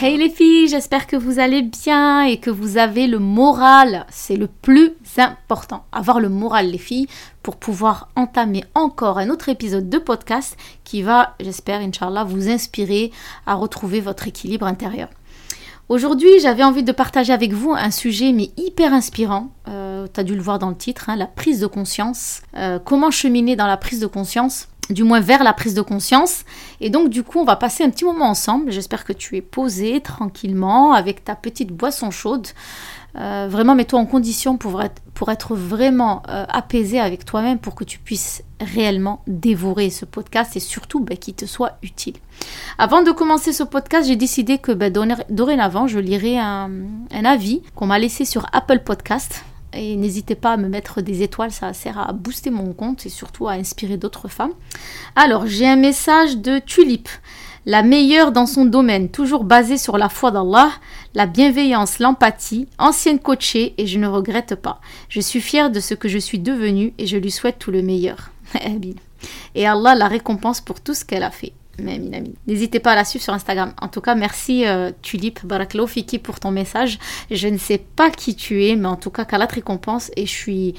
Hey les filles, j'espère que vous allez bien et que vous avez le moral. C'est le plus important. Avoir le moral les filles pour pouvoir entamer encore un autre épisode de podcast qui va, j'espère, Inch'Allah, vous inspirer à retrouver votre équilibre intérieur. Aujourd'hui, j'avais envie de partager avec vous un sujet mais hyper inspirant. Euh, tu as dû le voir dans le titre, hein, la prise de conscience. Euh, comment cheminer dans la prise de conscience? Du moins vers la prise de conscience. Et donc du coup, on va passer un petit moment ensemble. J'espère que tu es posé tranquillement avec ta petite boisson chaude. Euh, vraiment, mets-toi en condition pour être, pour être vraiment euh, apaisé avec toi-même pour que tu puisses réellement dévorer ce podcast et surtout bah, qu'il te soit utile. Avant de commencer ce podcast, j'ai décidé que bah, dorénavant, je lirai un, un avis qu'on m'a laissé sur Apple Podcast. Et n'hésitez pas à me mettre des étoiles, ça sert à booster mon compte et surtout à inspirer d'autres femmes. Alors, j'ai un message de Tulip, la meilleure dans son domaine, toujours basée sur la foi d'Allah, la bienveillance, l'empathie, ancienne coachée et je ne regrette pas. Je suis fière de ce que je suis devenue et je lui souhaite tout le meilleur. et Allah la récompense pour tout ce qu'elle a fait. N'hésitez pas à la suivre sur Instagram. En tout cas, merci euh, Tulip Baraklo Fiki pour ton message. Je ne sais pas qui tu es, mais en tout cas, te récompense et je suis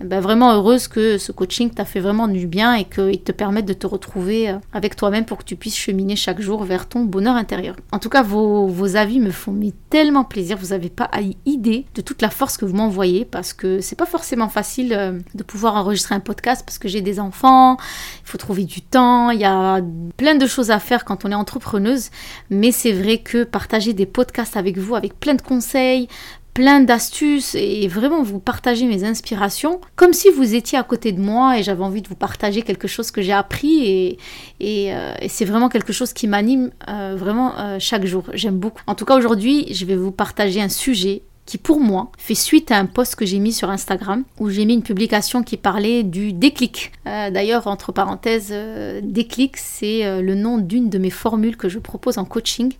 ben, vraiment heureuse que ce coaching t'a fait vraiment du bien et qu'il te permette de te retrouver euh, avec toi-même pour que tu puisses cheminer chaque jour vers ton bonheur intérieur. En tout cas, vos, vos avis me font tellement plaisir. Vous n'avez pas idée de toute la force que vous m'envoyez parce que c'est pas forcément facile euh, de pouvoir enregistrer un podcast parce que j'ai des enfants, il faut trouver du temps, il y a plein de choses à faire quand on est entrepreneuse. Mais c'est vrai que partager des podcasts avec vous, avec plein de conseils, plein d'astuces et vraiment vous partager mes inspirations comme si vous étiez à côté de moi et j'avais envie de vous partager quelque chose que j'ai appris et, euh, c'est vraiment quelque chose qui m'anime euh, vraiment euh, chaque jour. J'aime beaucoup. En tout cas aujourd'hui je vais vous partager un sujet qui pour moi fait suite à un post que j'ai mis sur Instagram où j'ai mis une publication qui parlait du déclic. D'ailleurs, entre parenthèses, déclic, c'est le nom d'une de mes formules que je propose en coaching.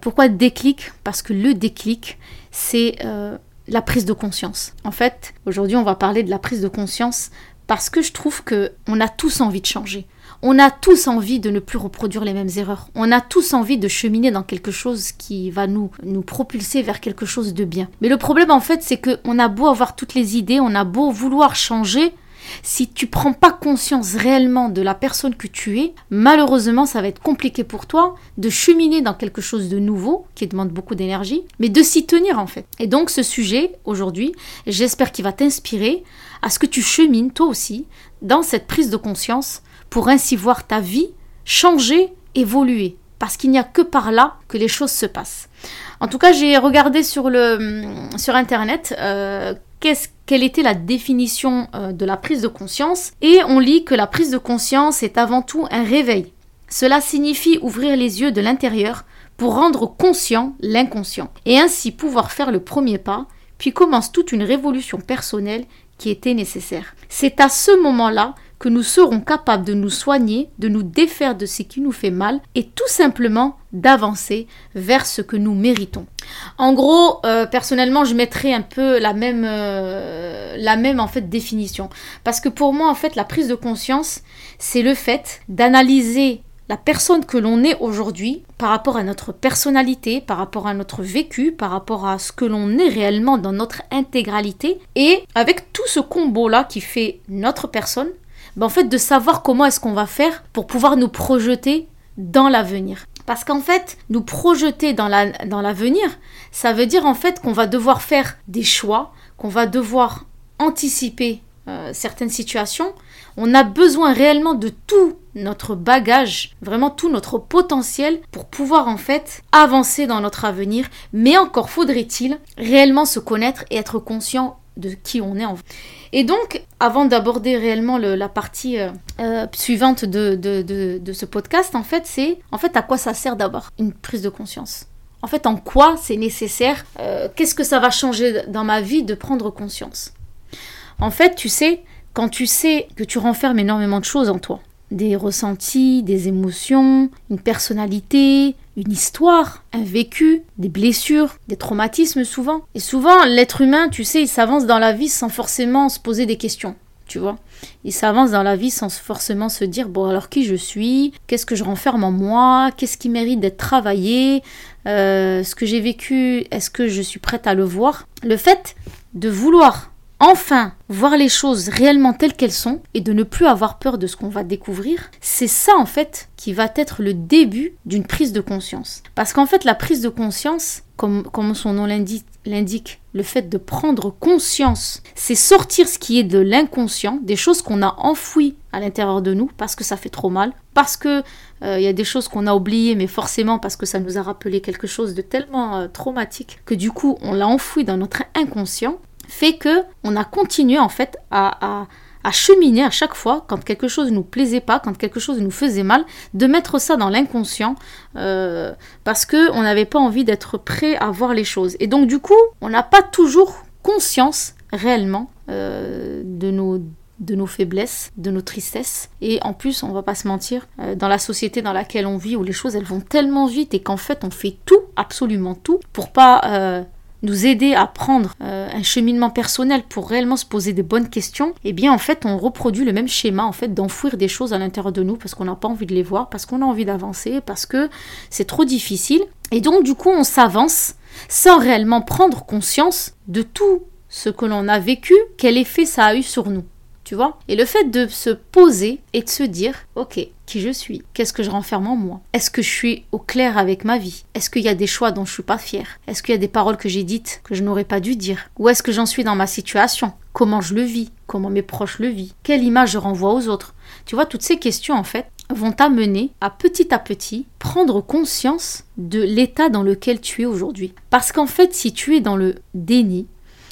pourquoi déclic? Parce que le déclic, c'est euh, la prise de conscience. En fait, aujourd'hui, on va parler de la prise de conscience parce que je trouve que on a tous envie de changer. On a tous envie de ne plus reproduire les mêmes erreurs. On a tous envie de cheminer dans quelque chose qui va nous, nous propulser vers quelque chose de bien. Mais le problème, en fait, c'est qu'on a beau avoir toutes les idées, on a beau vouloir changer, si tu prends pas conscience réellement de la personne que tu es, malheureusement, ça va être compliqué pour toi de cheminer dans quelque chose de nouveau qui demande beaucoup d'énergie, mais de s'y tenir en fait. Et donc ce sujet aujourd'hui, j'espère qu'il va t'inspirer à ce que tu chemines toi aussi dans cette prise de conscience pour ainsi voir ta vie changer, évoluer parce qu'il n'y a que par là que les choses se passent. En tout cas, j'ai regardé sur, le, sur Internet euh, quelle était la définition euh, de la prise de conscience? Et on lit que la prise de conscience est avant tout un réveil. Cela signifie ouvrir les yeux de l'intérieur pour rendre conscient l'inconscient et ainsi pouvoir faire le premier pas, puis commence toute une révolution personnelle qui était nécessaire. C'est à ce moment-là que nous serons capables de nous soigner, de nous défaire de ce qui nous fait mal et tout simplement d'avancer vers ce que nous méritons. En gros, euh, personnellement, je mettrais un peu la même, euh, la même en fait définition, parce que pour moi, en fait, la prise de conscience, c'est le fait d'analyser la personne que l'on est aujourd'hui par rapport à notre personnalité, par rapport à notre vécu, par rapport à ce que l'on est réellement dans notre intégralité, et avec tout ce combo-là qui fait notre personne, ben, en fait de savoir comment est-ce qu'on va faire pour pouvoir nous projeter dans l'avenir. Parce qu'en fait, nous projeter dans l'avenir, dans ça veut dire en fait qu'on va devoir faire des choix, qu'on va devoir anticiper euh, certaines situations. On a besoin réellement de tout notre bagage, vraiment tout notre potentiel pour pouvoir en fait avancer dans notre avenir. Mais encore faudrait-il réellement se connaître et être conscient de qui on est en Et donc, avant d'aborder réellement la partie euh, euh, suivante de, de, ce podcast, en fait, c'est en fait à quoi ça sert d'avoir une prise de conscience? En fait, en quoi c'est nécessaire euh, Qu'est-ce que ça va changer dans ma vie de prendre conscience? En fait, tu sais, quand tu sais que tu renfermes énormément de choses en toi, des ressentis, des émotions, une personnalité, une histoire, un vécu, des blessures, des traumatismes souvent. Et souvent, l'être humain, tu sais, il s'avance dans la vie sans forcément se poser des questions, tu vois. Il s'avance dans la vie sans forcément se dire, bon alors qui je suis, qu'est-ce que je renferme en moi, qu'est-ce qui mérite d'être travaillé, euh, ce que j'ai vécu, est-ce que je suis prête à le voir? Le fait de vouloir enfin voir les choses réellement telles qu'elles sont et de ne plus avoir peur de ce qu'on va découvrir, c'est ça en fait qui va être le début d'une prise de conscience. Parce qu'en fait la prise de conscience, comme, comme son nom l'indique, le fait de prendre conscience, c'est sortir ce qui est de l'inconscient, des choses qu'on a enfouies à l'intérieur de nous parce que ça fait trop mal, parce que euh, il y a des choses qu'on a oubliées, mais forcément parce que ça nous a rappelé quelque chose de tellement euh, traumatique que du coup on l'a enfoui dans notre inconscient fait que on a continué en fait à, cheminer à chaque fois quand quelque chose ne nous plaisait pas, quand quelque chose nous faisait mal, de mettre ça dans l'inconscient euh, parce que on n'avait pas envie d'être prêt à voir les choses. Et donc du coup, on n'a pas toujours conscience réellement euh, de nos de nos faiblesses, de nos tristesses. Et en plus, on va pas se mentir, euh, dans la société dans laquelle on vit, où les choses elles vont tellement vite et qu'en fait on fait tout, absolument tout, pour pas nous aider à prendre euh, un cheminement personnel pour réellement se poser des bonnes questions, eh bien en fait on reproduit le même schéma en fait d'enfouir des choses à l'intérieur de nous parce qu'on n'a pas envie de les voir, parce qu'on a envie d'avancer, parce que c'est trop difficile. Et donc du coup on s'avance sans réellement prendre conscience de tout ce que l'on a vécu, quel effet ça a eu sur nous tu vois. Et le fait de se poser et de se dire, ok, qui je suis? Qu'est-ce que je renferme en moi? Est-ce que je suis au clair avec ma vie? Est-ce qu'il y a des choix dont je suis pas fière? Est-ce qu'il y a des paroles que j'ai dites que je n'aurais pas dû dire? Où est-ce que j'en suis dans ma situation? Comment je le vis? Comment mes proches le vivent? Quelle image je renvoie aux autres? Tu vois, toutes ces questions, en fait, vont t'amener à petit à petit prendre conscience de l'état dans lequel tu es aujourd'hui. Parce qu'en fait, si tu es dans le déni,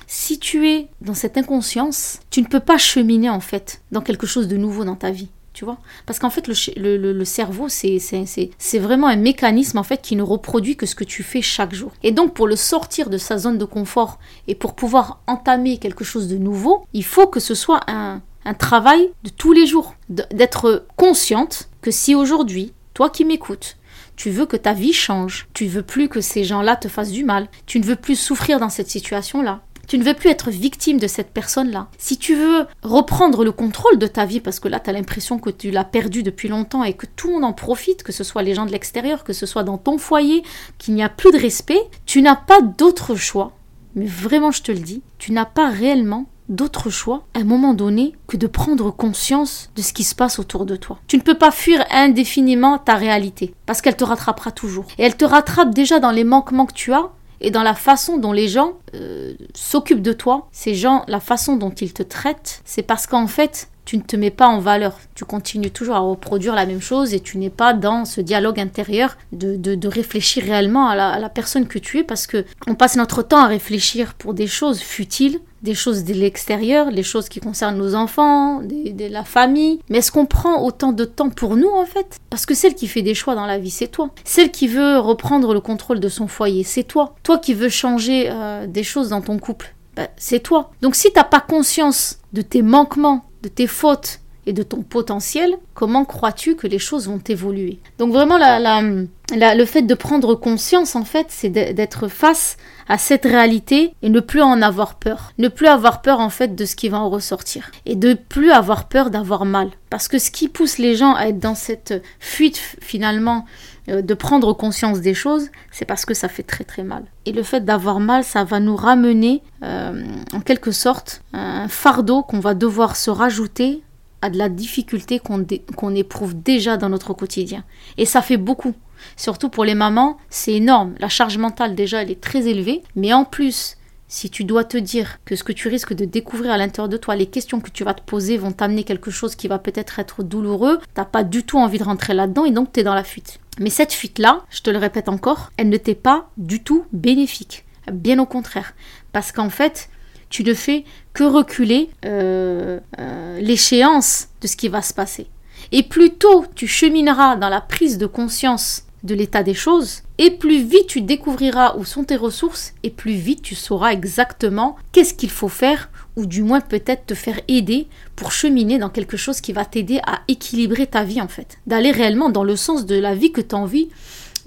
si tu es dans cette inconscience, tu ne peux pas cheminer en fait dans quelque chose de nouveau dans ta vie. Tu vois Parce qu'en fait, le, cerveau, c'est vraiment un mécanisme en fait qui ne reproduit que ce que tu fais chaque jour. Et donc, pour le sortir de sa zone de confort et pour pouvoir entamer quelque chose de nouveau, il faut que ce soit un, un travail de tous les jours. D'être consciente que si aujourd'hui, toi qui m'écoutes, tu veux que ta vie change, tu veux plus que ces gens-là te fassent du mal, tu ne veux plus souffrir dans cette situation-là, tu ne veux plus être victime de cette personne-là. Si tu veux reprendre le contrôle de ta vie, parce que là, tu as l'impression que tu l'as perdu depuis longtemps et que tout le monde en profite, que ce soit les gens de l'extérieur, que ce soit dans ton foyer, qu'il n'y a plus de respect, tu n'as pas d'autre choix. Mais vraiment, je te le dis, tu n'as pas réellement d'autre choix à un moment donné que de prendre conscience de ce qui se passe autour de toi. Tu ne peux pas fuir indéfiniment ta réalité parce qu'elle te rattrapera toujours. Et elle te rattrape déjà dans les manquements que tu as et dans la façon dont les gens euh, s'occupent de toi, ces gens, la façon dont ils te traitent, c'est parce qu'en fait, tu ne te mets pas en valeur. Tu continues toujours à reproduire la même chose et tu n'es pas dans ce dialogue intérieur de, de, réfléchir réellement à la, à la, personne que tu es parce que on passe notre temps à réfléchir pour des choses futiles, des choses de l'extérieur, les choses qui concernent nos enfants, de la famille. Mais est-ce qu'on prend autant de temps pour nous en fait? Parce que celle qui fait des choix dans la vie, c'est toi. Celle qui veut reprendre le contrôle de son foyer, c'est toi. Toi qui veux changer euh, des choses dans ton couple, bah, c'est toi. Donc si tu n'as pas conscience de tes manquements, de tes fautes et de ton potentiel, comment crois-tu que les choses vont évoluer Donc vraiment, le fait de prendre conscience, en fait, c'est d'être face à cette réalité et ne plus en avoir peur. Ne plus avoir peur, en fait, de ce qui va en ressortir. Et de plus avoir peur d'avoir mal. Parce que ce qui pousse les gens à être dans cette fuite, finalement, euh, de prendre conscience des choses, c'est parce que ça fait très très mal. Et le fait d'avoir mal, ça va nous ramener euh, en quelque sorte un fardeau qu'on va devoir se rajouter à de la difficulté qu'on éprouve déjà dans notre quotidien. Et ça fait beaucoup. Surtout pour les mamans, c'est énorme. La charge mentale déjà, elle est très élevée. Mais en plus, si tu dois te dire que ce que tu risques de découvrir à l'intérieur de toi, les questions que tu vas te poser vont t'amener quelque chose qui va peut-être être douloureux, t'as pas du tout envie de rentrer là-dedans et donc tu es dans la fuite. Mais cette fuite-là, je te le répète encore, elle ne t'est pas du tout bénéfique. Bien au contraire. Parce qu'en fait, tu ne fais que reculer euh, euh, l'échéance de ce qui va se passer. Et plus tôt tu chemineras dans la prise de conscience de l'état des choses, et plus vite tu découvriras où sont tes ressources, et plus vite tu sauras exactement qu'est-ce qu'il faut faire, ou du moins peut-être te faire aider pour cheminer dans quelque chose qui va t'aider à équilibrer ta vie en fait, d'aller réellement dans le sens de la vie que tu as envie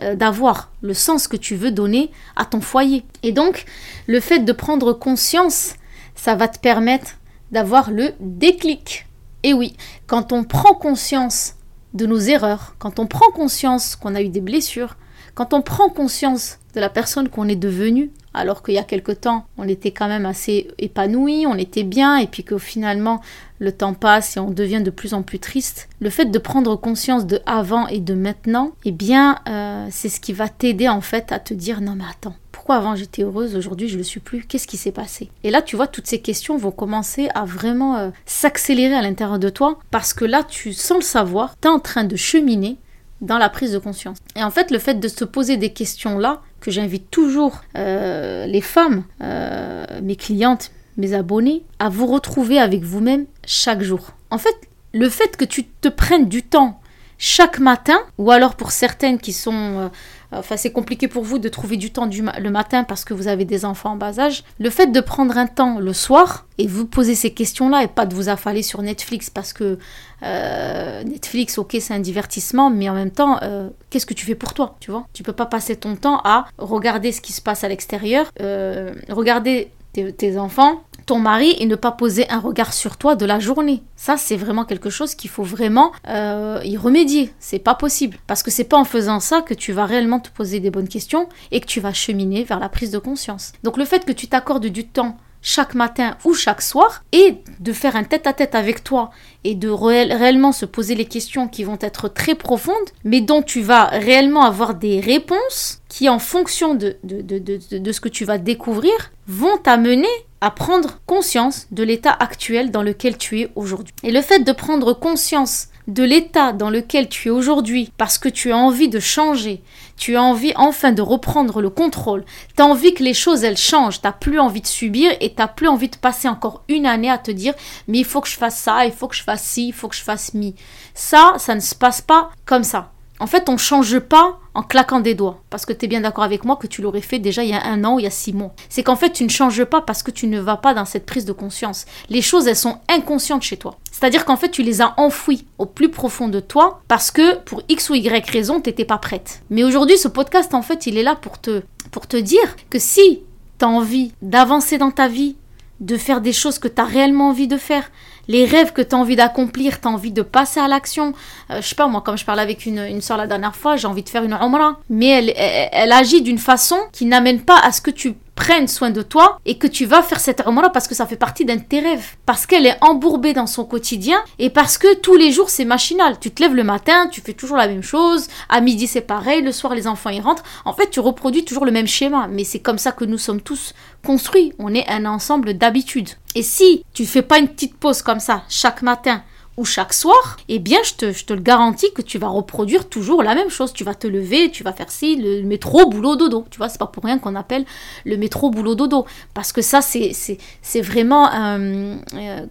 euh, d'avoir, le sens que tu veux donner à ton foyer. Et donc, le fait de prendre conscience, ça va te permettre d'avoir le déclic. Et oui, quand on prend conscience de nos erreurs, quand on prend conscience qu'on a eu des blessures, quand on prend conscience de la personne qu'on est devenue, alors qu'il y a quelque temps, on était quand même assez épanoui, on était bien, et puis que finalement, le temps passe et on devient de plus en plus triste. Le fait de prendre conscience de avant et de maintenant, eh bien, euh, c'est ce qui va t'aider en fait à te dire non mais attends, pourquoi avant j'étais heureuse, aujourd'hui je ne le suis plus, qu'est-ce qui s'est passé? Et là, tu vois, toutes ces questions vont commencer à vraiment euh, s'accélérer à l'intérieur de toi, parce que là, tu, sans le savoir, tu en train de cheminer dans la prise de conscience. Et en fait, le fait de se poser des questions-là, que j'invite toujours euh, les femmes, euh, mes clientes, mes abonnés, à vous retrouver avec vous-même chaque jour. En fait, le fait que tu te prennes du temps chaque matin, ou alors pour certaines qui sont Enfin, c'est compliqué pour vous de trouver du temps le matin parce que vous avez des enfants en bas âge. Le fait de prendre un temps le soir et vous poser ces questions-là et pas de vous affaler sur Netflix parce que euh, Netflix, ok, c'est un divertissement, mais en même temps, euh, qu'est-ce que tu fais pour toi, tu vois? Tu peux pas passer ton temps à regarder ce qui se passe à l'extérieur, euh, regarder tes enfants, ton mari et ne pas poser un regard sur toi de la journée. Ça, c'est vraiment quelque chose qu'il faut vraiment euh, y remédier. C'est pas possible. Parce que c'est pas en faisant ça que tu vas réellement te poser des bonnes questions et que tu vas cheminer vers la prise de conscience. Donc le fait que tu t'accordes du temps chaque matin ou chaque soir et de faire un tête-à-tête avec toi et de réellement se poser les questions qui vont être très profondes, mais dont tu vas réellement avoir des réponses qui, en fonction de, de, de, de ce que tu vas découvrir, vont t'amener à prendre conscience de l'état actuel dans lequel tu es aujourd'hui. Et le fait de prendre conscience de l'état dans lequel tu es aujourd'hui parce que tu as envie de changer, tu as envie enfin de reprendre le contrôle, tu as envie que les choses elles changent, tu n'as plus envie de subir et tu n'as plus envie de passer encore une année à te dire mais il faut que je fasse ça, il faut que je fasse ci, il faut que je fasse mi. Ça, ça ne se passe pas comme ça. En fait, on ne change pas en claquant des doigts. Parce que tu es bien d'accord avec moi que tu l'aurais fait déjà il y a un an ou il y a six mois. C'est qu'en fait, tu ne changes pas parce que tu ne vas pas dans cette prise de conscience. Les choses, elles sont inconscientes chez toi. C'est-à-dire qu'en fait, tu les as enfouies au plus profond de toi parce que pour X ou Y raison, tu n'étais pas prête. Mais aujourd'hui, ce podcast, en fait, il est là pour te, pour te dire que si tu as envie d'avancer dans ta vie, de faire des choses que tu as réellement envie de faire, les rêves que tu as envie d'accomplir, tu as envie de passer à l'action. Euh, je sais pas, moi, comme je parlais avec une, une soeur la dernière fois, j'ai envie de faire une Umrah. Mais elle, elle, agit d'une façon qui n'amène pas à ce que tu prennes soin de toi et que tu vas faire cette Umrah parce que ça fait partie d'un de tes rêves. Parce qu'elle est embourbée dans son quotidien et parce que tous les jours c'est machinal. Tu te lèves le matin, tu fais toujours la même chose. À midi c'est pareil, le soir les enfants y rentrent. En fait, tu reproduis toujours le même schéma. Mais c'est comme ça que nous sommes tous construits. On est un ensemble d'habitudes. Et si tu fais pas une petite pause comme ça chaque matin ou chaque soir, eh bien je te, je te, le garantis que tu vas reproduire toujours la même chose. Tu vas te lever, tu vas faire ci, le métro, boulot, dodo. Tu vois, c'est pas pour rien qu'on appelle le métro, boulot, dodo. Parce que ça, c'est, c'est, vraiment, euh,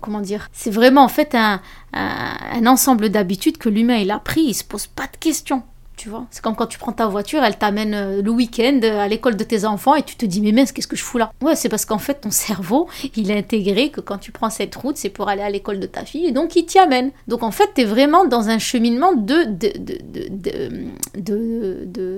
comment dire, c'est vraiment en fait un, un, un ensemble d'habitudes que l'humain il a pris, il se pose pas de questions. Tu vois, c'est comme quand tu prends ta voiture, elle t'amène euh, le week-end euh, à l'école de tes enfants et tu te dis mais mince, qu'est-ce que je fous là? Ouais, c'est parce qu'en fait ton cerveau, il a intégré que quand tu prends cette route, c'est pour aller à l'école de ta fille et donc il t'y amène. Donc en fait, tu es vraiment dans un cheminement de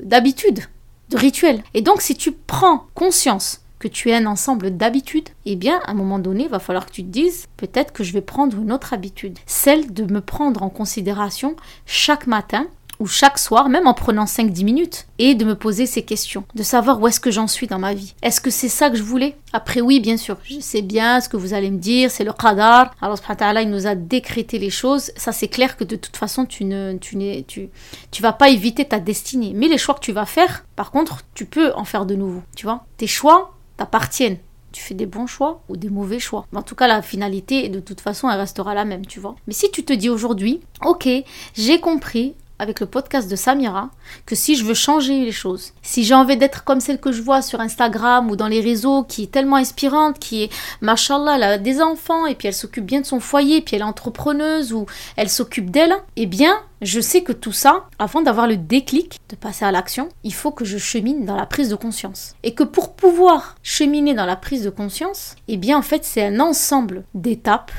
d'habitude, de, de, de rituel. Et donc si tu prends conscience que tu es un ensemble d'habitudes, eh bien, à un moment donné, il va falloir que tu te dises, peut-être que je vais prendre une autre habitude, celle de me prendre en considération chaque matin ou chaque soir, même en prenant 5-10 minutes, et de me poser ces questions, de savoir où est-ce que j'en suis dans ma vie. Est-ce que c'est ça que je voulais? Après oui, bien sûr, je sais bien ce que vous allez me dire, c'est le qadar. Alors subhanahu il nous a décrété les choses. Ça c'est clair que de toute façon, tu ne tu tu tu vas pas éviter ta destinée, mais les choix que tu vas faire, par contre, tu peux en faire de nouveau, tu vois Tes choix t'appartiennent tu fais des bons choix ou des mauvais choix. en tout cas, la finalité, de toute façon, elle restera la même, tu vois. Mais si tu te dis aujourd'hui, ok, j'ai compris, avec le podcast de Samira que si je veux changer les choses, si j'ai envie d'être comme celle que je vois sur Instagram ou dans les réseaux qui est tellement inspirante, qui est, machallah, elle a des enfants et puis elle s'occupe bien de son foyer, puis elle est entrepreneuse ou elle s'occupe d'elle, eh bien, je sais que tout ça, avant d'avoir le déclic, de passer à l'action, il faut que je chemine dans la prise de conscience. Et que pour pouvoir cheminer dans la prise de conscience, eh bien, en fait, c'est un ensemble d'étapes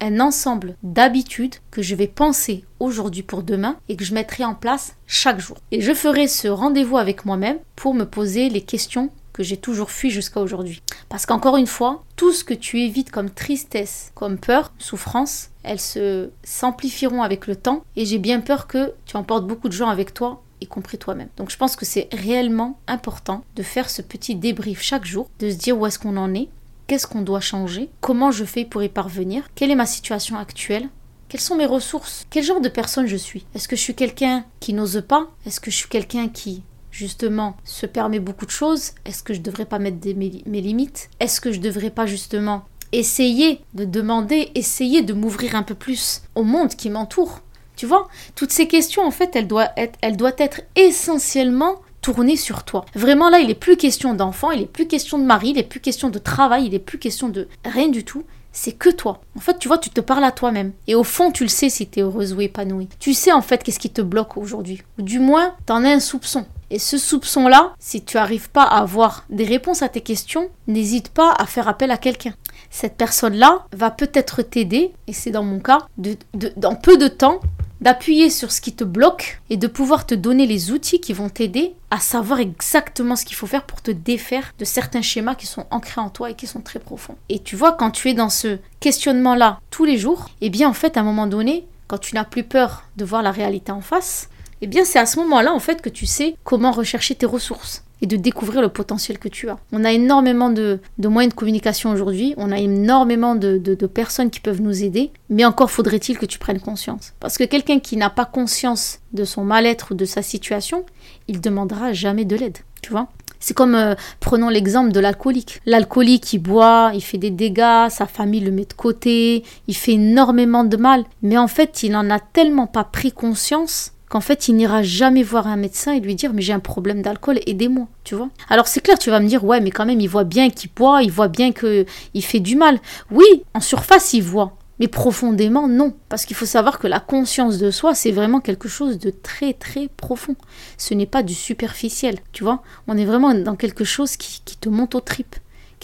un ensemble d'habitudes que je vais penser aujourd'hui pour demain et que je mettrai en place chaque jour. Et je ferai ce rendez-vous avec moi-même pour me poser les questions que j'ai toujours fui jusqu'à aujourd'hui. Parce qu'encore une fois, tout ce que tu évites comme tristesse, comme peur, souffrance, elles se s'amplifieront avec le temps et j'ai bien peur que tu emportes beaucoup de gens avec toi y compris toi-même. Donc je pense que c'est réellement important de faire ce petit débrief chaque jour, de se dire où est-ce qu'on en est, Qu'est-ce qu'on doit changer Comment je fais pour y parvenir Quelle est ma situation actuelle Quelles sont mes ressources Quel genre de personne je suis. Est-ce que je suis quelqu'un qui n'ose pas? Est-ce que je suis quelqu'un qui justement se permet beaucoup de choses? Est-ce que je devrais pas mettre mes, limites? Est-ce que je devrais pas justement essayer de demander, essayer de m'ouvrir un peu plus au monde qui m'entoure? Tu vois? Toutes ces questions en fait, elles doivent être, elles doivent être essentiellement tourner sur toi. Vraiment là, il est plus question d'enfant, il est plus question de mari, il est plus question de travail, il est plus question de rien du tout. C'est que toi. En fait, tu vois, tu te parles à toi-même. Et au fond, tu le sais si tu es heureuse ou épanouie. Tu sais en fait qu'est-ce qui te bloque aujourd'hui. Ou du moins, tu en as un soupçon. Et ce soupçon-là, si tu n'arrives pas à avoir des réponses à tes questions, n'hésite pas à faire appel à quelqu'un. Cette personne-là va peut-être t'aider, et c'est dans mon cas, dans peu de temps, d'appuyer sur ce qui te bloque et de pouvoir te donner les outils qui vont t'aider à savoir exactement ce qu'il faut faire pour te défaire de certains schémas qui sont ancrés en toi et qui sont très profonds. Et tu vois, quand tu es dans ce questionnement-là tous les jours, eh bien en fait, à un moment donné, quand tu n'as plus peur de voir la réalité en face, eh bien c'est à ce moment-là en fait que tu sais comment rechercher tes ressources et de découvrir le potentiel que tu as. On a énormément de, moyens de communication aujourd'hui, on a énormément de, personnes qui peuvent nous aider, mais encore faudrait-il que tu prennes conscience. Parce que quelqu'un qui n'a pas conscience de son mal-être ou de sa situation, il demandera jamais de l'aide, tu vois c'est comme, euh, prenons l'exemple de l'alcoolique. L'alcoolique, il boit, il fait des dégâts, sa famille le met de côté, il fait énormément de mal. Mais en fait, il n'en a tellement pas pris conscience qu'en fait il n'ira jamais voir un médecin et lui dire mais j'ai un problème d'alcool, aidez-moi, tu vois. Alors c'est clair, tu vas me dire ouais mais quand même il voit bien qu'il boit, il voit bien que il fait du mal. Oui, en surface il voit, mais profondément non, parce qu'il faut savoir que la conscience de soi c'est vraiment quelque chose de très très profond. Ce n'est pas du superficiel, tu vois. On est vraiment dans quelque chose qui, qui te monte aux tripes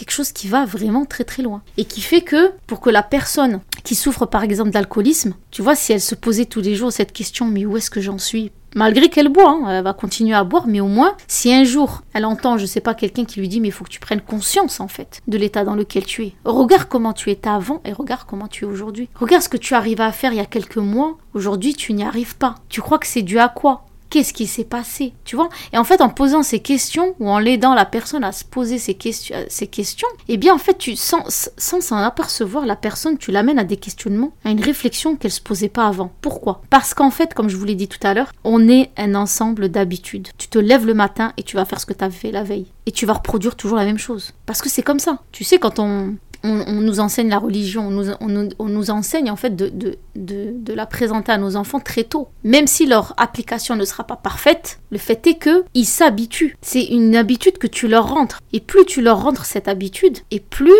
quelque chose qui va vraiment très très loin. Et qui fait que pour que la personne qui souffre par exemple d'alcoolisme, tu vois, si elle se posait tous les jours cette question, mais où est-ce que j'en suis? Malgré qu'elle boit, hein, elle va continuer à boire, mais au moins, si un jour elle entend, je sais pas, quelqu'un qui lui dit, mais il faut que tu prennes conscience en fait de l'état dans lequel tu es. Regarde comment tu étais avant et regarde comment tu es aujourd'hui. Regarde ce que tu arrivais à faire il y a quelques mois, aujourd'hui tu n'y arrives pas. Tu crois que c'est dû à quoi? Qu'est-ce qui s'est passé, tu vois Et en fait, en posant ces questions ou en l'aidant la personne à se poser ces questions, questions, eh bien, en fait, tu sans sans s'en apercevoir, la personne, tu l'amènes à des questionnements, à une réflexion qu'elle se posait pas avant. Pourquoi? Parce qu'en fait, comme je vous l'ai dit tout à l'heure, on est un ensemble d'habitudes. Tu te lèves le matin et tu vas faire ce que tu as fait la veille, et tu vas reproduire toujours la même chose. Parce que c'est comme ça. Tu sais, quand on on, nous enseigne la religion, on nous, enseigne en fait de, de, la présenter à nos enfants très tôt. Même si leur application ne sera pas parfaite, le fait est qu'ils s'habituent. C'est une habitude que tu leur rentres. Et plus tu leur rentres cette habitude, et plus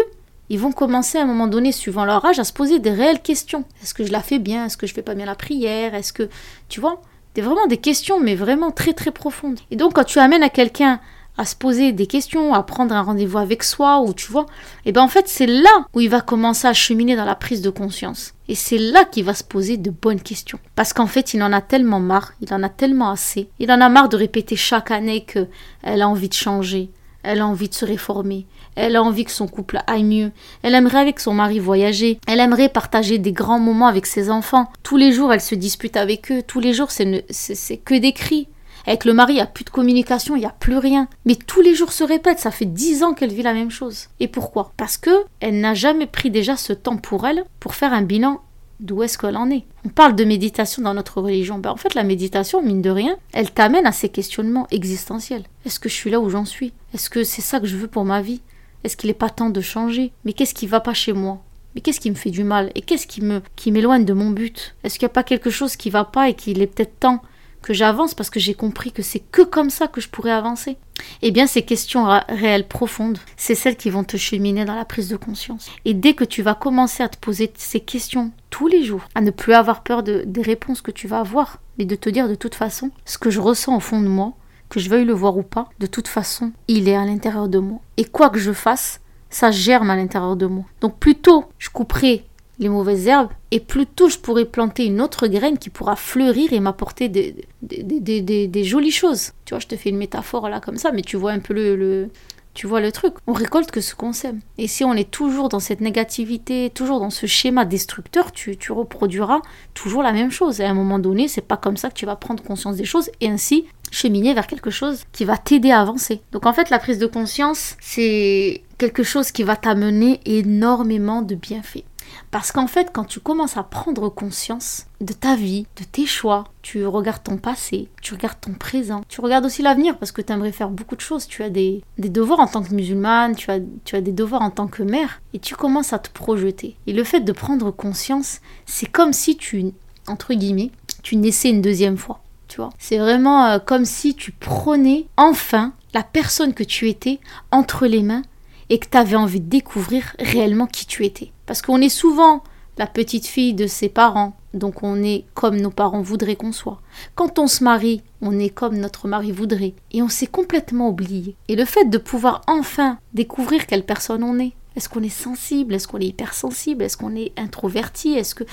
ils vont commencer à un moment donné, suivant leur âge, à se poser des réelles questions. Est-ce que je la fais bien? Est-ce que je fais pas bien la prière? Est-ce que... Tu vois? C'est vraiment des questions, mais vraiment très très profondes. Et donc quand tu amènes à quelqu'un à se poser des questions, à prendre un rendez-vous avec soi, ou tu vois, et ben en fait c'est là où il va commencer à cheminer dans la prise de conscience. Et c'est là qu'il va se poser de bonnes questions. Parce qu'en fait, il en a tellement marre, il en a tellement assez. Il en a marre de répéter chaque année qu'elle a envie de changer. Elle a envie de se réformer. Elle a envie que son couple aille mieux. Elle aimerait avec son mari voyager. Elle aimerait partager des grands moments avec ses enfants. Tous les jours, elle se dispute avec eux. Tous les jours, c'est que des cris. Avec le mari, il n'y a plus de communication, il n'y a plus rien. Mais tous les jours se répètent, ça fait dix ans qu'elle vit la même chose. Et pourquoi? Parce que elle n'a jamais pris déjà ce temps pour elle pour faire un bilan d'où est-ce qu'elle en est. On parle de méditation dans notre religion. Ben, en fait, la méditation, mine de rien, elle t'amène à ces questionnements existentiels. Est-ce que je suis là où j'en suis? Est-ce que c'est ça que je veux pour ma vie? Est-ce qu'il n'est pas temps de changer? Mais qu'est-ce qui va pas chez moi? Mais qu'est-ce qui me fait du mal? Et qu'est-ce qui me qui m'éloigne de mon but? Est-ce qu'il n'y a pas quelque chose qui va pas et qu'il est peut-être temps que j'avance parce que j'ai compris que c'est que comme ça que je pourrais avancer Eh bien, ces questions réelles profondes, c'est celles qui vont te cheminer dans la prise de conscience. Et dès que tu vas commencer à te poser ces questions tous les jours, à ne plus avoir peur de, des réponses que tu vas avoir, mais de te dire de toute façon, ce que je ressens au fond de moi, que je veuille le voir ou pas, de toute façon, il est à l'intérieur de moi. Et quoi que je fasse, ça germe à l'intérieur de moi. Donc plutôt je couperai les mauvaises herbes, et plutôt je pourrais planter une autre graine qui pourra fleurir et m'apporter des, des, jolies choses. Tu vois, je te fais une métaphore là comme ça, mais tu vois un peu le, tu vois le truc. On récolte que ce qu'on sème. Et si on est toujours dans cette négativité, toujours dans ce schéma destructeur, tu, tu reproduiras toujours la même chose. Et à un moment donné, c'est pas comme ça que tu vas prendre conscience des choses et ainsi cheminer vers quelque chose qui va t'aider à avancer. Donc en fait, la prise de conscience, c'est quelque chose qui va t'amener énormément de bienfaits. Parce qu'en fait, quand tu commences à prendre conscience de ta vie, de tes choix, tu regardes ton passé, tu regardes ton présent, tu regardes aussi l'avenir parce que tu aimerais faire beaucoup de choses. Tu as des, devoirs en tant que musulmane, tu as, tu as des devoirs en tant que mère et tu commences à te projeter. Et le fait de prendre conscience, c'est comme si tu, entre guillemets, tu naissais une deuxième fois. Tu vois, c'est vraiment euh, comme si tu prenais enfin la personne que tu étais entre les mains et que tu avais envie de découvrir réellement qui tu étais. Parce qu'on est souvent la petite fille de ses parents, donc on est comme nos parents voudraient qu'on soit. Quand on se marie, on est comme notre mari voudrait, et on s'est complètement oublié. Et le fait de pouvoir enfin découvrir quelle personne on est, est-ce qu'on est sensible, est-ce qu'on est hypersensible, est-ce qu'on est introverti, est-ce que...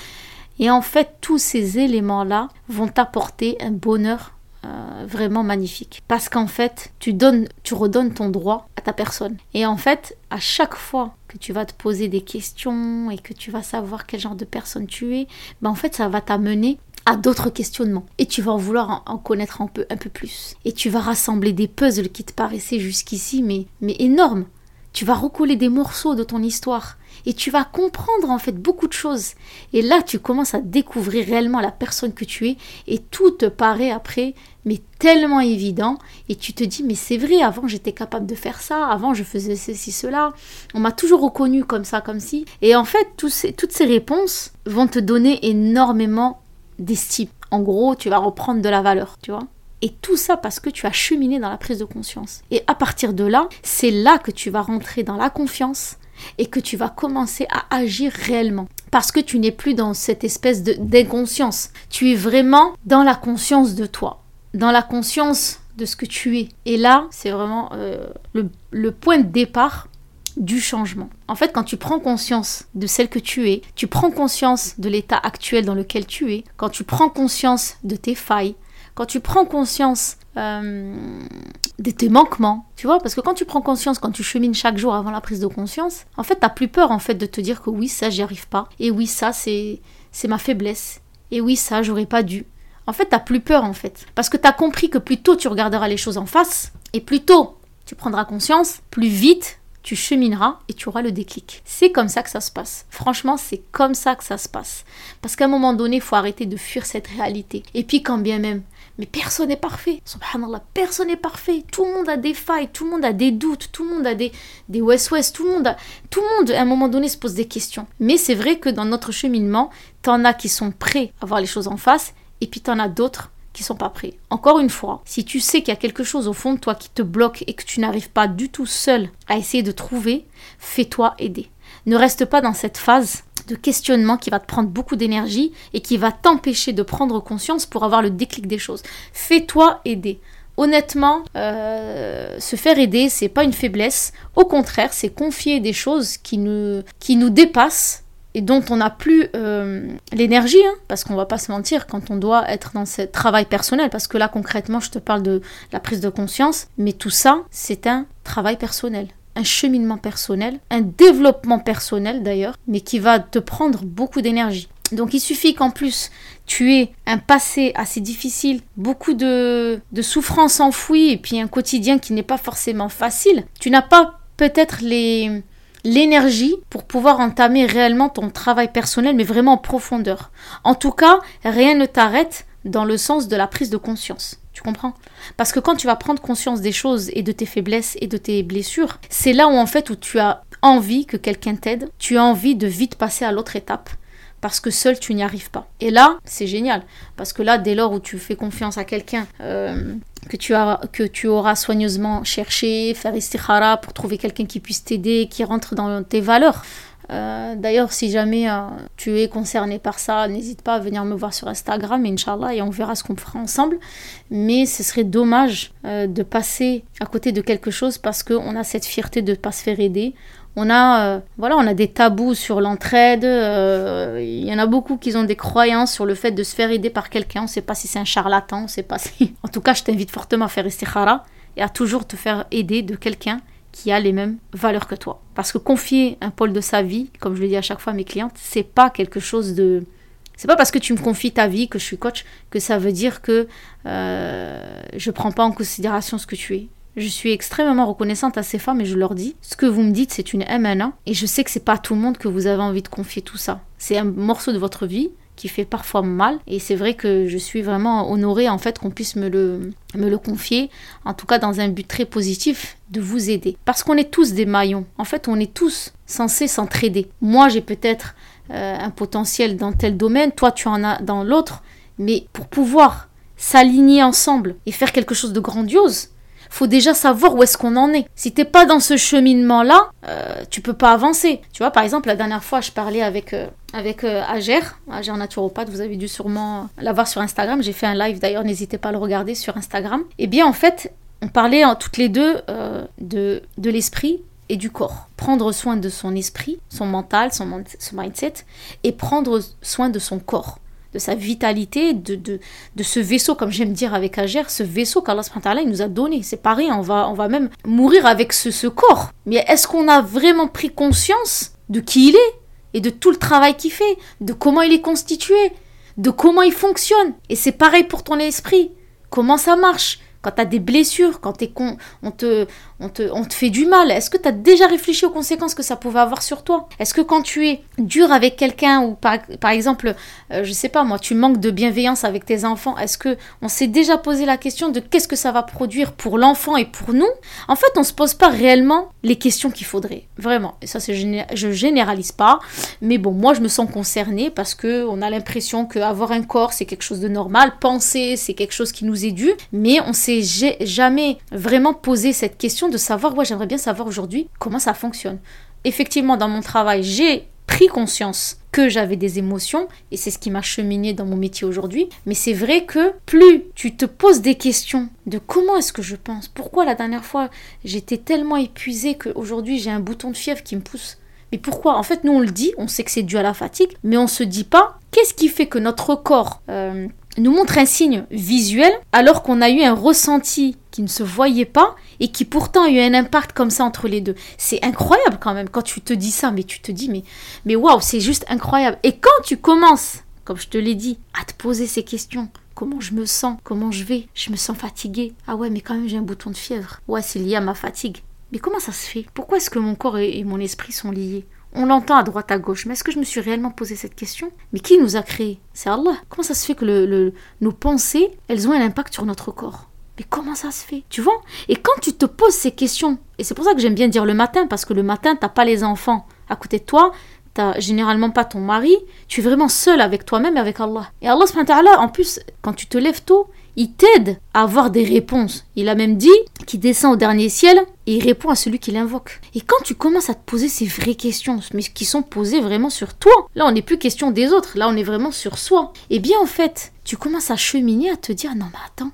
Et en fait, tous ces éléments-là vont apporter un bonheur euh, vraiment magnifique. Parce qu'en fait, tu donnes, tu redonnes ton droit à ta personne. Et en fait, à chaque fois que tu vas te poser des questions et que tu vas savoir quel genre de personne tu es, ben en fait, ça va t'amener à d'autres questionnements. Et tu vas en vouloir en, connaître un peu, un peu plus. Et tu vas rassembler des puzzles qui te paraissaient jusqu'ici, mais, mais énormes. Tu vas recoller des morceaux de ton histoire et tu vas comprendre en fait beaucoup de choses. Et là, tu commences à découvrir réellement la personne que tu es. Et tout te paraît après mais tellement évident. Et tu te dis mais c'est vrai avant j'étais capable de faire ça. Avant je faisais ceci cela. On m'a toujours reconnu comme ça comme si. Et en fait ces, toutes ces réponses vont te donner énormément d'estime. En gros tu vas reprendre de la valeur tu vois. Et tout ça parce que tu as cheminé dans la prise de conscience. Et à partir de là, c'est là que tu vas rentrer dans la confiance, et que tu vas commencer à agir réellement. Parce que tu n'es plus dans cette espèce d'inconscience. Tu es vraiment dans la conscience de toi, dans la conscience de ce que tu es. Et là, c'est vraiment euh, le, le point de départ du changement. En fait, quand tu prends conscience de celle que tu es, tu prends conscience de l'état actuel dans lequel tu es, quand tu prends conscience de tes failles, quand tu prends conscience euh, de tes manquements, tu vois, parce que quand tu prends conscience, quand tu chemines chaque jour avant la prise de conscience, en fait, t'as plus peur en fait de te dire que oui, ça, j'y arrive pas, et oui, ça, c'est c'est ma faiblesse, et oui, ça, j'aurais pas dû. En fait, t'as plus peur en fait, parce que t'as compris que plus tôt tu regarderas les choses en face, et plus tôt tu prendras conscience, plus vite tu chemineras et tu auras le déclic. C'est comme ça que ça se passe. Franchement, c'est comme ça que ça se passe. Parce qu'à un moment donné, il faut arrêter de fuir cette réalité. Et puis quand bien même, mais personne n'est parfait. Subhanallah, personne n'est parfait. Tout le monde a des failles, tout le monde a des doutes, tout le monde a des, des west-west, tout le monde tout le monde à un moment donné se pose des questions. Mais c'est vrai que dans notre cheminement, t'en as qui sont prêts à voir les choses en face, et puis t'en as d'autres qui sont pas prêts. Encore une fois, si tu sais qu'il y a quelque chose au fond de toi qui te bloque et que tu n'arrives pas du tout seul à essayer de trouver, fais-toi aider. Ne reste pas dans cette phase de questionnement qui va te prendre beaucoup d'énergie et qui va t'empêcher de prendre conscience pour avoir le déclic des choses. Fais-toi aider. Honnêtement, euh, se faire aider, c'est pas une faiblesse. Au contraire, c'est confier des choses qui nous, qui nous dépassent et dont on n'a plus euh, l'énergie, hein, parce qu'on va pas se mentir, quand on doit être dans ce travail personnel, parce que là concrètement je te parle de la prise de conscience, mais tout ça c'est un travail personnel un cheminement personnel, un développement personnel d'ailleurs, mais qui va te prendre beaucoup d'énergie. Donc il suffit qu'en plus tu aies un passé assez difficile, beaucoup de, de souffrances enfouies et puis un quotidien qui n'est pas forcément facile. Tu n'as pas peut-être les l'énergie pour pouvoir entamer réellement ton travail personnel, mais vraiment en profondeur. En tout cas, rien ne t'arrête dans le sens de la prise de conscience. Tu comprends? Parce que quand tu vas prendre conscience des choses et de tes faiblesses et de tes blessures, c'est là où en fait où tu as envie que quelqu'un t'aide, tu as envie de vite passer à l'autre étape parce que seul tu n'y arrives pas. Et là, c'est génial, parce que là, dès lors où tu fais confiance à quelqu'un euh, que, tu as, que tu auras soigneusement cherché, faire istikhara pour trouver quelqu'un qui puisse t'aider, qui rentre dans tes valeurs. Euh, d'ailleurs, si jamais euh, tu es concerné par ça, n'hésite pas à venir me voir sur Instagram, Inch'Allah, et on verra ce qu'on fera ensemble. Mais ce serait dommage de passer à côté de quelque chose parce qu'on a cette fierté de ne pas se faire aider on a, euh, voilà, on a des tabous sur l'entraide. Euh, il y en a beaucoup qui ont des croyances sur le fait de se faire aider par quelqu'un. On ne sait pas si c'est un charlatan, on sait pas si. En tout cas, je t'invite fortement à faire istikhara et à toujours te faire aider de quelqu'un qui a les mêmes valeurs que toi. Parce que confier un pôle de sa vie, comme je le dis à chaque fois à mes clientes, c'est pas quelque chose de c'est pas parce que tu me confies ta vie, que je suis coach, que ça veut dire que euh, je prends pas en considération ce que tu es. Je suis extrêmement reconnaissante à ces femmes et je leur dis ce que vous me dites, c'est une MNA et je sais que c'est pas à tout le monde que vous avez envie de confier tout ça. C'est un morceau de votre vie qui fait parfois mal. Et c'est vrai que je suis vraiment honorée en fait qu'on puisse me le, confier en tout cas dans un but très positif de vous aider. Parce qu'on est tous des maillons. En fait on est tous censés s'entraider. Moi j'ai peut-être euh, un potentiel dans tel domaine toi tu en as dans l'autre. Mais pour pouvoir s'aligner ensemble et faire quelque chose de grandiose faut déjà savoir où est-ce qu'on en est. Si t'es pas dans ce cheminement-là, euh, tu peux pas avancer. Tu vois, par exemple, la dernière fois, je parlais avec euh, avec euh, Ager, Ager naturopathe, vous avez dû sûrement la voir sur Instagram. J'ai fait un live d'ailleurs, n'hésitez pas à le regarder sur Instagram. Et eh bien, en fait, on parlait en, toutes les deux de, de l'esprit et du corps. Prendre soin de son esprit, son mental, son mindset, et prendre soin de son corps de sa vitalité, de, de, de ce vaisseau, comme j'aime dire avec Ager, ce vaisseau qu'Allah nous a donné. C'est pareil, on va, on va même mourir avec ce, ce corps. Mais est-ce qu'on a vraiment pris conscience de qui il est et de tout le travail qu'il fait, de comment il est constitué, de comment il fonctionne? Et c'est pareil pour ton esprit. Comment ça marche? Quand tu as des blessures, quand es con, on, te, on, te, on te fait du mal, est-ce que tu as déjà réfléchi aux conséquences que ça pouvait avoir sur toi? Est-ce que quand tu es dur avec quelqu'un ou par, par exemple, euh, je sais pas moi, tu manques de bienveillance avec tes enfants, est-ce que on s'est déjà posé la question de qu'est-ce que ça va produire pour l'enfant et pour nous? En fait, on se pose pas réellement les questions qu'il faudrait, vraiment. Et ça, je généralise pas, mais bon, moi je me sens concernée parce que on a l'impression qu'avoir un corps c'est quelque chose de normal, penser c'est quelque chose qui nous est dû, mais on s'est jamais vraiment posé cette question de savoir, ouais, j'aimerais bien savoir aujourd'hui comment ça fonctionne. Effectivement, dans mon travail, j'ai pris conscience que j'avais des émotions et c'est ce qui m'a cheminé dans mon métier aujourd'hui. Mais c'est vrai que plus tu te poses des questions de comment est-ce que je pense, pourquoi la dernière fois j'étais tellement épuisée qu'aujourd'hui j'ai un bouton de fièvre qui me pousse. Mais pourquoi? En fait, nous on le dit, on sait que c'est dû à la fatigue, mais on se dit pas qu'est-ce qui fait que notre corps euh, nous montre un signe visuel alors qu'on a eu un ressenti qui ne se voyait pas et qui pourtant a eu un impact comme ça entre les deux. C'est incroyable quand même quand tu te dis ça, mais tu te dis mais mais waouh, c'est juste incroyable. Et quand tu commences, comme je te l'ai dit, à te poser ces questions, comment je me sens, comment je vais, je me sens fatiguée. Ah ouais, mais quand même j'ai un bouton de fièvre. Ouais, c'est lié à ma fatigue. Mais comment ça se fait? Pourquoi est-ce que mon corps et mon esprit sont liés? On l'entend à droite à gauche, mais est-ce que je me suis réellement posé cette question? Mais qui nous a créés? C'est Allah. Comment ça se fait que nos pensées, elles ont un impact sur notre corps? Mais comment ça se fait? Tu vois? Et quand tu te poses ces questions, et c'est pour ça que j'aime bien dire le matin, parce que le matin, t'as pas les enfants à côté de toi, t'as généralement pas ton mari, tu es vraiment seul avec toi-même et avec Allah. Et Allah, en plus, quand tu te lèves tôt, il t'aide à avoir des réponses. Il a même dit qu'il descend au dernier ciel et il répond à celui qui l'invoque. Et quand tu commences à te poser ces vraies questions, mais qui sont posées vraiment sur toi, là on n'est plus question des autres, là on est vraiment sur soi. Et eh bien en fait, tu commences à cheminer, à te dire non mais attends,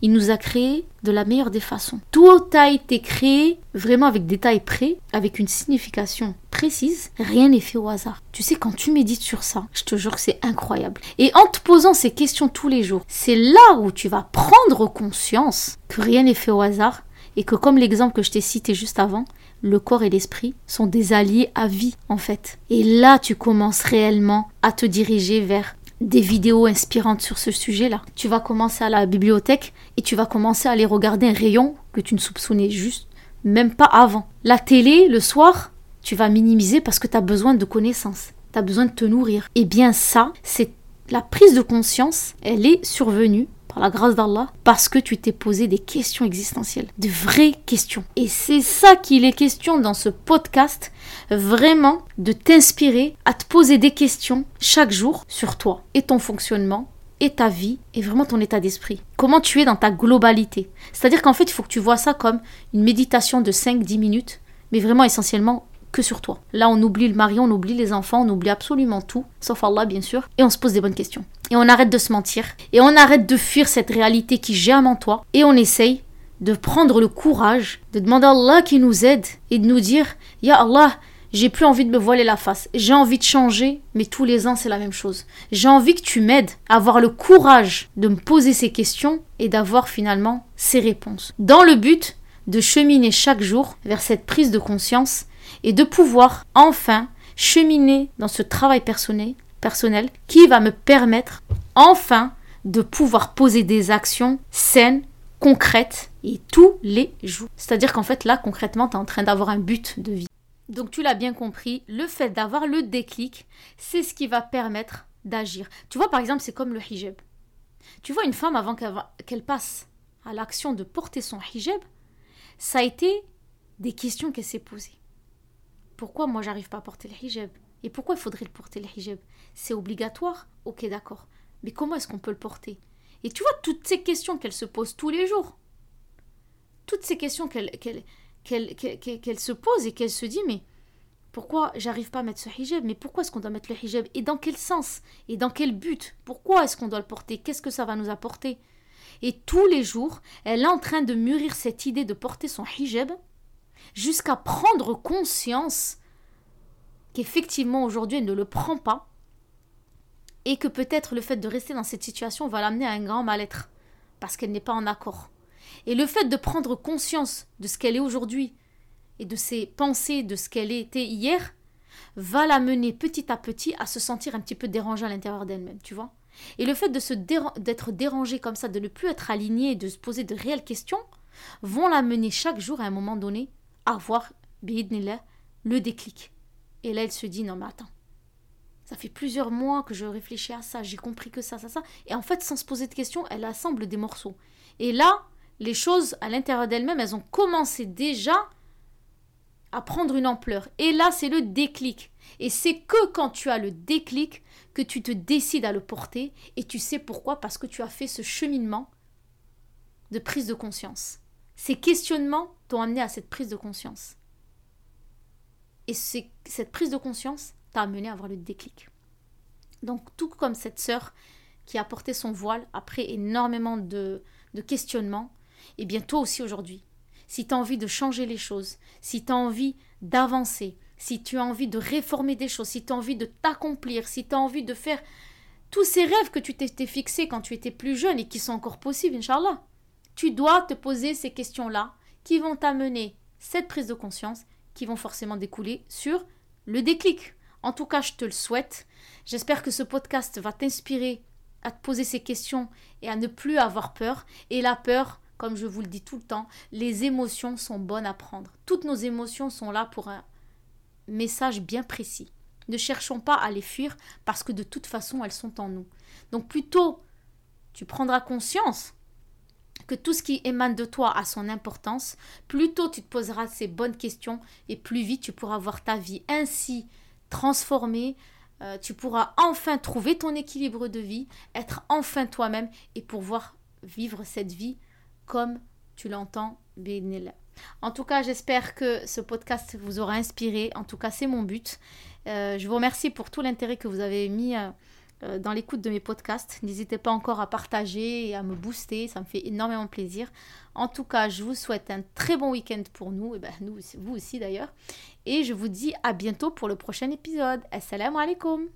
il nous a créé de la meilleure des façons. Tout a été créé vraiment avec des tailles près, avec une signification précise. Rien n'est fait au hasard. Tu sais, quand tu médites sur ça, je te jure que c'est incroyable. Et en te posant ces questions tous les jours, c'est là où tu vas prendre conscience que rien n'est fait au hasard et que comme l'exemple que je t'ai cité juste avant, le corps et l'esprit sont des alliés à vie en fait. Et là, tu commences réellement à te diriger vers des vidéos inspirantes sur ce sujet-là. Tu vas commencer à la bibliothèque et tu vas commencer à aller regarder un rayon que tu ne soupçonnais juste même pas avant. La télé, le soir, tu vas minimiser parce que tu as besoin de connaissances, tu as besoin de te nourrir. Et bien ça, c'est la prise de conscience, elle est survenue par la grâce d'Allah, parce que tu t'es posé des questions existentielles, de vraies questions. Et c'est ça qu'il est question dans ce podcast, vraiment de t'inspirer à te poser des questions chaque jour sur toi et ton fonctionnement et ta vie et vraiment ton état d'esprit. Comment tu es dans ta globalité? C'est-à-dire qu'en fait, il faut que tu vois ça comme une méditation de 5-10 minutes, mais vraiment essentiellement que sur toi. Là, on oublie le mari, on oublie les enfants, on oublie absolument tout, sauf Allah bien sûr, et on se pose des bonnes questions. Et on arrête de se mentir, et on arrête de fuir cette réalité qui germe en toi, et on essaye de prendre le courage de demander à Allah qui nous aide et de nous dire Ya Allah, j'ai plus envie de me voiler la face. J'ai envie de changer, mais tous les ans c'est la même chose. J'ai envie que tu m'aides à avoir le courage de me poser ces questions et d'avoir finalement ces réponses. Dans le but de cheminer chaque jour vers cette prise de conscience et de pouvoir enfin cheminer dans ce travail personnel, personnel qui va me permettre enfin de pouvoir poser des actions saines, concrètes et tous les jours. C'est-à-dire qu'en fait là concrètement tu es en train d'avoir un but de vie. Donc tu l'as bien compris, le fait d'avoir le déclic, c'est ce qui va permettre d'agir. Tu vois par exemple c'est comme le hijab. Tu vois une femme avant qu'elle passe à l'action de porter son hijab, ça a été des questions qu'elle s'est posées. Pourquoi moi j'arrive pas à porter le hijab? Et pourquoi il faudrait le porter le hijab? C'est obligatoire? Ok d'accord. Mais comment est-ce qu'on peut le porter? Et tu vois toutes ces questions qu'elle se pose tous les jours. Toutes ces questions qu'elle se pose et qu'elle se dit mais pourquoi j'arrive pas à mettre ce hijab? Mais pourquoi est-ce qu'on doit mettre le hijab? Et dans quel sens? Et dans quel but? Pourquoi est-ce qu'on doit le porter? Qu'est-ce que ça va nous apporter? Et tous les jours, elle est en train de mûrir cette idée de porter son hijab jusqu'à prendre conscience qu'effectivement aujourd'hui elle ne le prend pas et que peut-être le fait de rester dans cette situation va l'amener à un grand mal-être parce qu'elle n'est pas en accord. Et le fait de prendre conscience de ce qu'elle est aujourd'hui et de ses pensées, de ce qu'elle était hier, va la mener petit à petit à se sentir un petit peu dérangée à l'intérieur d'elle-même, tu vois. Et le fait de se d'être dérangée comme ça, de ne plus être alignée, de se poser de réelles questions, vont la mener chaque jour à un moment donné avoir, le déclic. Et là, elle se dit, non mais attends, ça fait plusieurs mois que je réfléchis à ça, j'ai compris que ça, ça, ça. Et en fait, sans se poser de questions, elle assemble des morceaux. Et là, les choses à l'intérieur d'elle-même, elles ont commencé déjà à prendre une ampleur. Et là, c'est le déclic. Et c'est que quand tu as le déclic que tu te décides à le porter. Et tu sais pourquoi? Parce que tu as fait ce cheminement de prise de conscience. Ces questionnements t'ont amené à cette prise de conscience. Et cette prise de conscience t'a amené à avoir le déclic. Donc tout comme cette sœur qui a porté son voile après énormément de, questionnements, et eh bien toi aussi aujourd'hui, si tu as envie de changer les choses, si tu as envie d'avancer, si tu as envie de réformer des choses, si tu as envie de t'accomplir, si tu as envie de faire tous ces rêves que tu t'étais fixés quand tu étais plus jeune et qui sont encore possibles, Inch'Allah, tu dois te poser ces questions-là qui vont t'amener cette prise de conscience, qui vont forcément découler sur le déclic. En tout cas, je te le souhaite. J'espère que ce podcast va t'inspirer à te poser ces questions et à ne plus avoir peur. Et la peur, comme je vous le dis tout le temps, les émotions sont bonnes à prendre. Toutes nos émotions sont là pour un message bien précis. Ne cherchons pas à les fuir parce que de toute façon, elles sont en nous. Donc plutôt, tu prendras conscience que tout ce qui émane de toi a son importance, plus tôt tu te poseras ces bonnes questions et plus vite tu pourras voir ta vie ainsi transformée. Euh, tu pourras enfin trouver ton équilibre de vie, être enfin toi-même et pouvoir vivre cette vie comme tu l'entends, En tout cas, j'espère que ce podcast vous aura inspiré. En tout cas, c'est mon but. Euh, je vous remercie pour tout l'intérêt que vous avez mis. Euh, euh, dans l'écoute de mes podcasts. N'hésitez pas encore à partager et à me booster, ça me fait énormément plaisir. En tout cas, je vous souhaite un très bon week-end pour nous, et ben nous, vous aussi d'ailleurs. Et je vous dis à bientôt pour le prochain épisode. Assalamu alaikum